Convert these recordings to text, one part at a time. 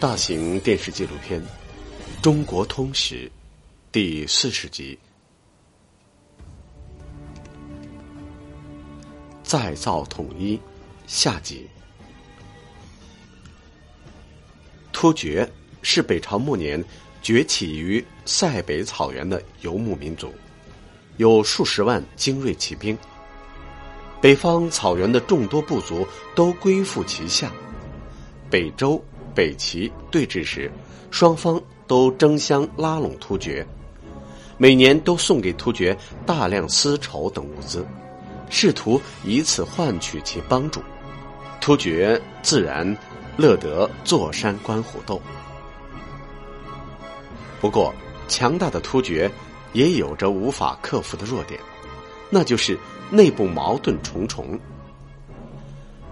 大型电视纪录片《中国通史》第四十集：再造统一下集。突厥是北朝末年崛起于塞北草原的游牧民族，有数十万精锐骑兵。北方草原的众多部族都归附其下。北周、北齐对峙时，双方都争相拉拢突厥，每年都送给突厥大量丝绸等物资，试图以此换取其帮助。突厥自然乐得坐山观虎斗。不过，强大的突厥也有着无法克服的弱点，那就是。内部矛盾重重，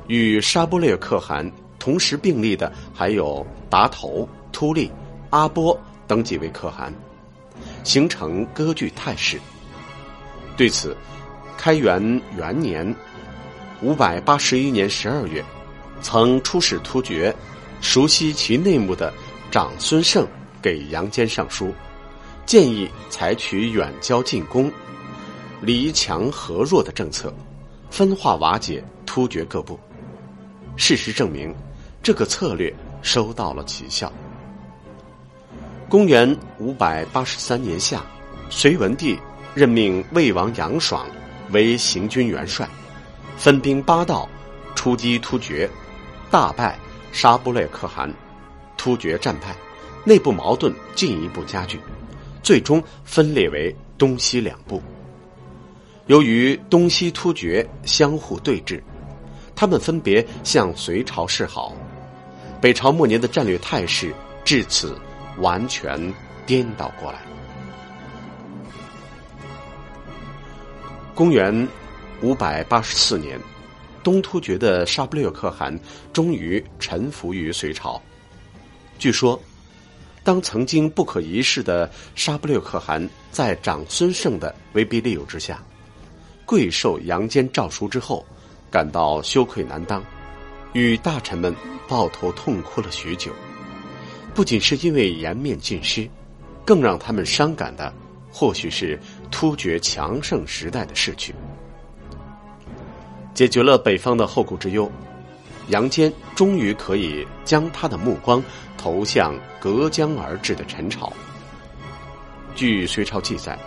与沙波列可汗同时并立的还有达头、突利、阿波等几位可汗，形成割据态势。对此，开元元年（五百八十一年十二月），曾出使突厥、熟悉其内幕的长孙晟给杨坚上书，建议采取远交近攻。离强和弱的政策，分化瓦解突厥各部。事实证明，这个策略收到了奇效。公元五百八十三年夏，隋文帝任命魏王杨爽为行军元帅，分兵八道出击突厥，大败沙布列可汗，突厥战败，内部矛盾进一步加剧，最终分裂为东西两部。由于东西突厥相互对峙，他们分别向隋朝示好，北朝末年的战略态势至此完全颠倒过来。公元五百八十四年，东突厥的沙布略可汗终于臣服于隋朝。据说，当曾经不可一世的沙布略可汗在长孙晟的威逼利诱之下，跪受杨坚诏书之后，感到羞愧难当，与大臣们抱头痛哭了许久。不仅是因为颜面尽失，更让他们伤感的，或许是突厥强盛时代的逝去。解决了北方的后顾之忧，杨坚终于可以将他的目光投向隔江而治的陈朝。据隋朝记载，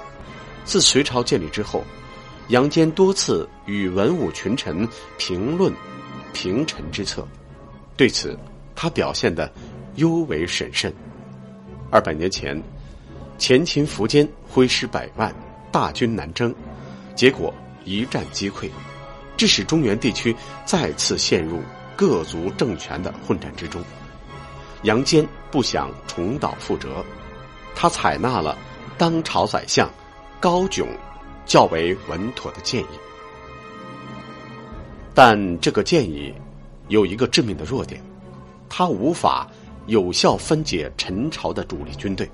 自隋朝建立之后。杨坚多次与文武群臣评论平陈之策，对此他表现的尤为审慎。二百年前，前秦苻坚挥师百万，大军南征，结果一战击溃，致使中原地区再次陷入各族政权的混战之中。杨坚不想重蹈覆辙，他采纳了当朝宰相高炯。较为稳妥的建议，但这个建议有一个致命的弱点，它无法有效分解陈朝的主力军队。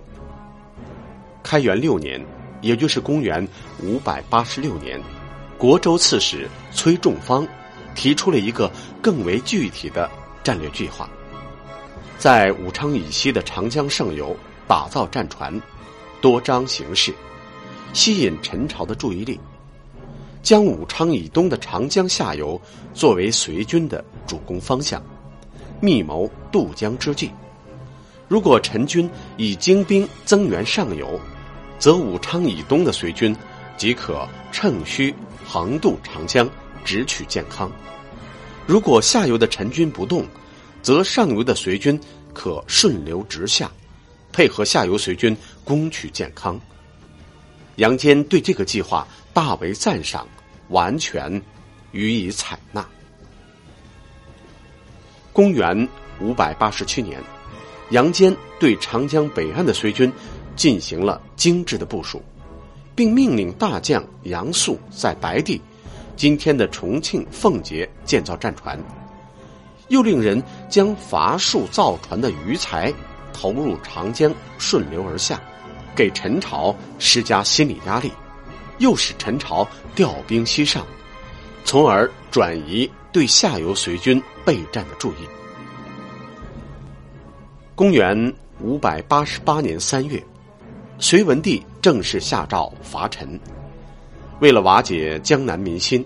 开元六年，也就是公元五百八十六年，国州刺史崔仲方提出了一个更为具体的战略计划，在武昌以西的长江上游打造战船，多张形式。吸引陈朝的注意力，将武昌以东的长江下游作为隋军的主攻方向，密谋渡江之计。如果陈军以精兵增援上游，则武昌以东的隋军即可乘虚横渡长江，直取建康；如果下游的陈军不动，则上游的隋军可顺流直下，配合下游随军攻取建康。杨坚对这个计划大为赞赏，完全予以采纳。公元五百八十七年，杨坚对长江北岸的隋军进行了精致的部署，并命令大将杨素在白帝（今天的重庆奉节）建造战船，又令人将伐树造船的余材投入长江，顺流而下。给陈朝施加心理压力，又使陈朝调兵西上，从而转移对下游隋军备战的注意。公元五百八十八年三月，隋文帝正式下诏伐陈。为了瓦解江南民心，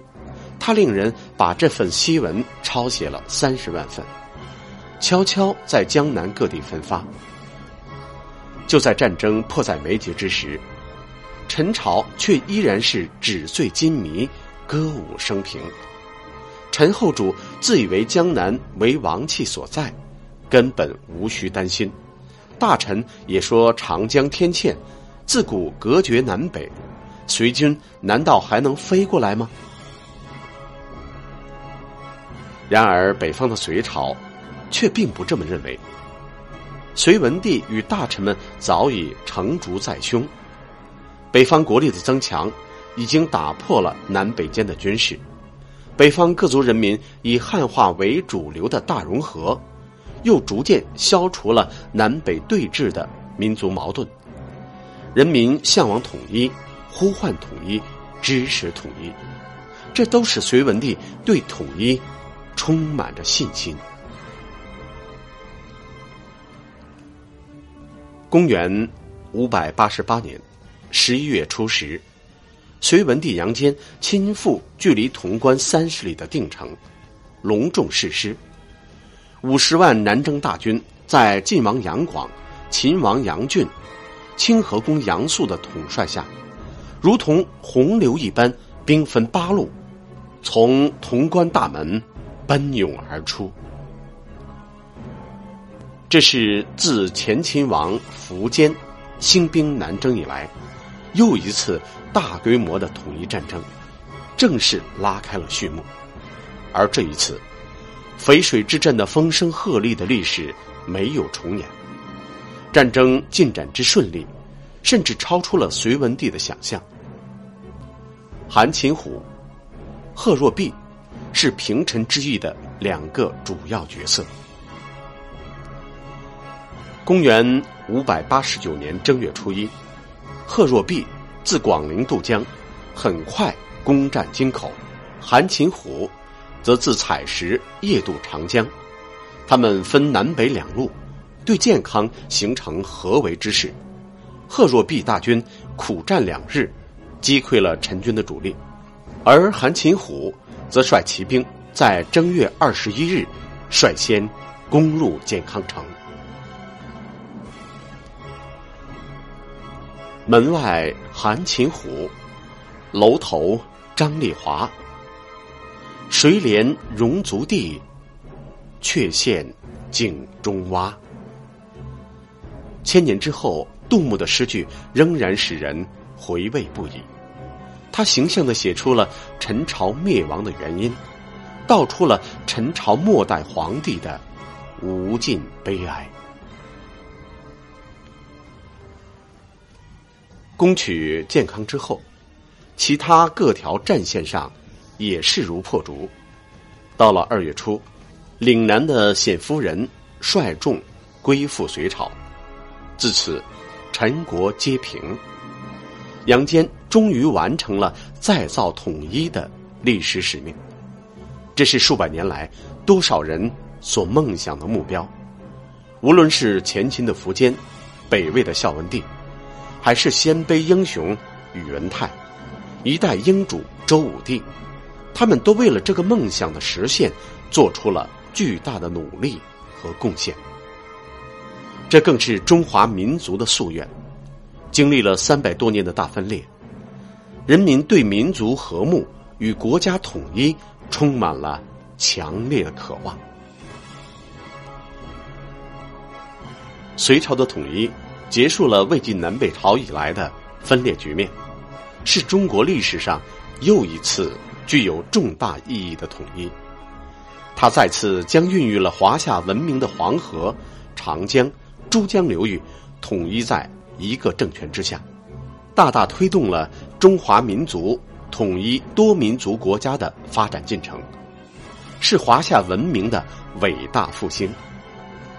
他令人把这份檄文抄写了三十万份，悄悄在江南各地分发。就在战争迫在眉睫之时，陈朝却依然是纸醉金迷、歌舞升平。陈后主自以为江南为王气所在，根本无需担心。大臣也说长江天堑，自古隔绝南北，隋军难道还能飞过来吗？然而北方的隋朝，却并不这么认为。隋文帝与大臣们早已成竹在胸，北方国力的增强，已经打破了南北间的军事。北方各族人民以汉化为主流的大融合，又逐渐消除了南北对峙的民族矛盾。人民向往统一，呼唤统一，支持统一，这都使隋文帝对统一充满着信心。公元五百八十八年十一月初十，隋文帝杨坚亲赴距离潼关三十里的定城，隆重誓师。五十万南征大军在晋王杨广、秦王杨俊、清河公杨素的统帅下，如同洪流一般，兵分八路，从潼关大门奔涌而出。这是自前秦王苻坚兴兵南征以来，又一次大规模的统一战争，正式拉开了序幕。而这一次，淝水之战的风声鹤唳的历史没有重演，战争进展之顺利，甚至超出了隋文帝的想象。韩擒虎、贺若弼是平陈之役的两个主要角色。公元五百八十九年正月初一，贺若弼自广陵渡江，很快攻占京口；韩擒虎则自采石夜渡长江。他们分南北两路，对建康形成合围之势。贺若弼大军苦战两日，击溃了陈军的主力，而韩擒虎则率骑兵在正月二十一日率先攻入建康城。门外韩擒虎，楼头张丽华。谁怜戎族地，却羡井中蛙。千年之后，杜牧的诗句仍然使人回味不已。他形象的写出了陈朝灭亡的原因，道出了陈朝末代皇帝的无尽悲哀。攻取建康之后，其他各条战线上也势如破竹。到了二月初，岭南的冼夫人率众归附隋朝，自此陈国皆平。杨坚终于完成了再造统一的历史使命，这是数百年来多少人所梦想的目标。无论是前秦的苻坚，北魏的孝文帝。还是鲜卑英雄宇文泰，一代英主周武帝，他们都为了这个梦想的实现，做出了巨大的努力和贡献。这更是中华民族的夙愿。经历了三百多年的大分裂，人民对民族和睦与国家统一充满了强烈的渴望。隋朝的统一。结束了魏晋南北朝以来的分裂局面，是中国历史上又一次具有重大意义的统一。它再次将孕育了华夏文明的黄河、长江、珠江流域统一在一个政权之下，大大推动了中华民族统一多民族国家的发展进程，是华夏文明的伟大复兴，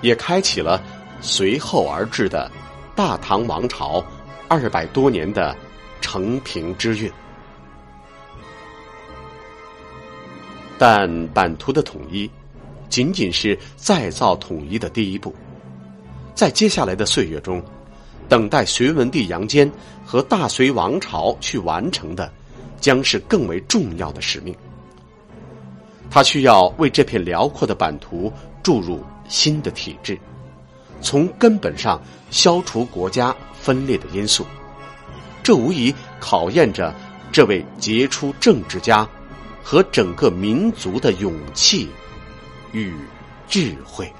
也开启了随后而至的。大唐王朝二百多年的承平之运，但版图的统一仅仅是再造统一的第一步。在接下来的岁月中，等待隋文帝杨坚和大隋王朝去完成的，将是更为重要的使命。他需要为这片辽阔的版图注入新的体制，从根本上消除国家分裂的因素。这无疑考验着这位杰出政治家和整个民族的勇气与智慧。